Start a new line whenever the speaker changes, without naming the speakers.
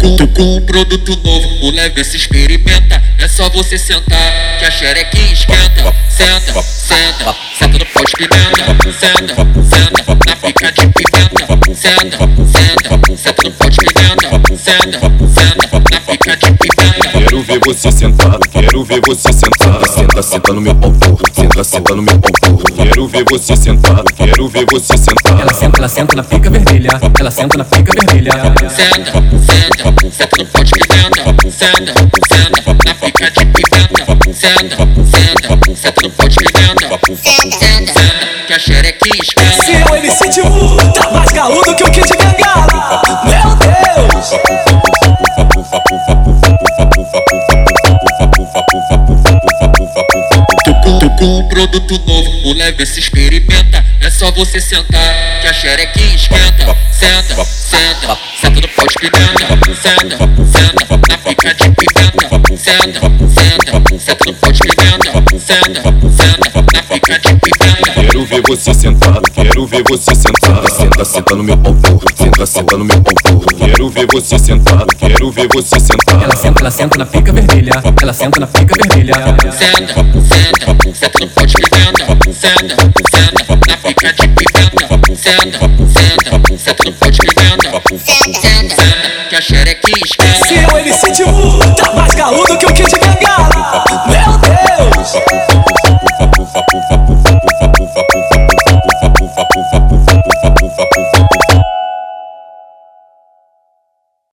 Tô com um produto novo, o leve se experimenta. É só você sentar, que a xerequinha esquenta. Senta, senta, senta no pó de pimenta. Senta, senta, na pica de pimenta. Senta, senta, senta no pó de pimenta. Senta, senta, na pica de pimenta.
Quero ver você sentado, quero ver você sentado. Senta, senta no meu pau senta, senta no meu pau. Quero ver você sentado, quero ver você sentado.
Ela senta, ela senta na pica vermelha. Ela senta na pica vermelha.
Senta, senta, senta no pó de pimenta. Senta, senta, na pica de pimenta. Senta, senta, senta no pó de pimenta. Senta, senta, que a xerequinha esquenta.
Se é MC Timbu, tá mais galudo que o Kid Bengala. Meu Deus!
Tô com, um produto novo, o leve se experimenta. É só você sentar, que a xerequinha esquenta. Senta, senta, senta no pó de pimenta. Senta, senta, na pica de pimenta. Senta, senta, senta no pó de pimenta. Senta, senta, na pica de pimenta.
Quero ver você sentado, quero ver você sentado. Senta, senta no meu pau senta, senta no meu pau. Quero ver você sentado, quero ver você
Ela
sentado.
senta, ela senta na pica vermelha. Ela senta na pica vermelha.
Senta, senta, senta no pó de pimenta. Senta, senta, na pica de pimenta. Senta, senta, senta no pó de pimenta. Senta, senta, que a xerequinha esquece.
Se eu ele sentiu, tava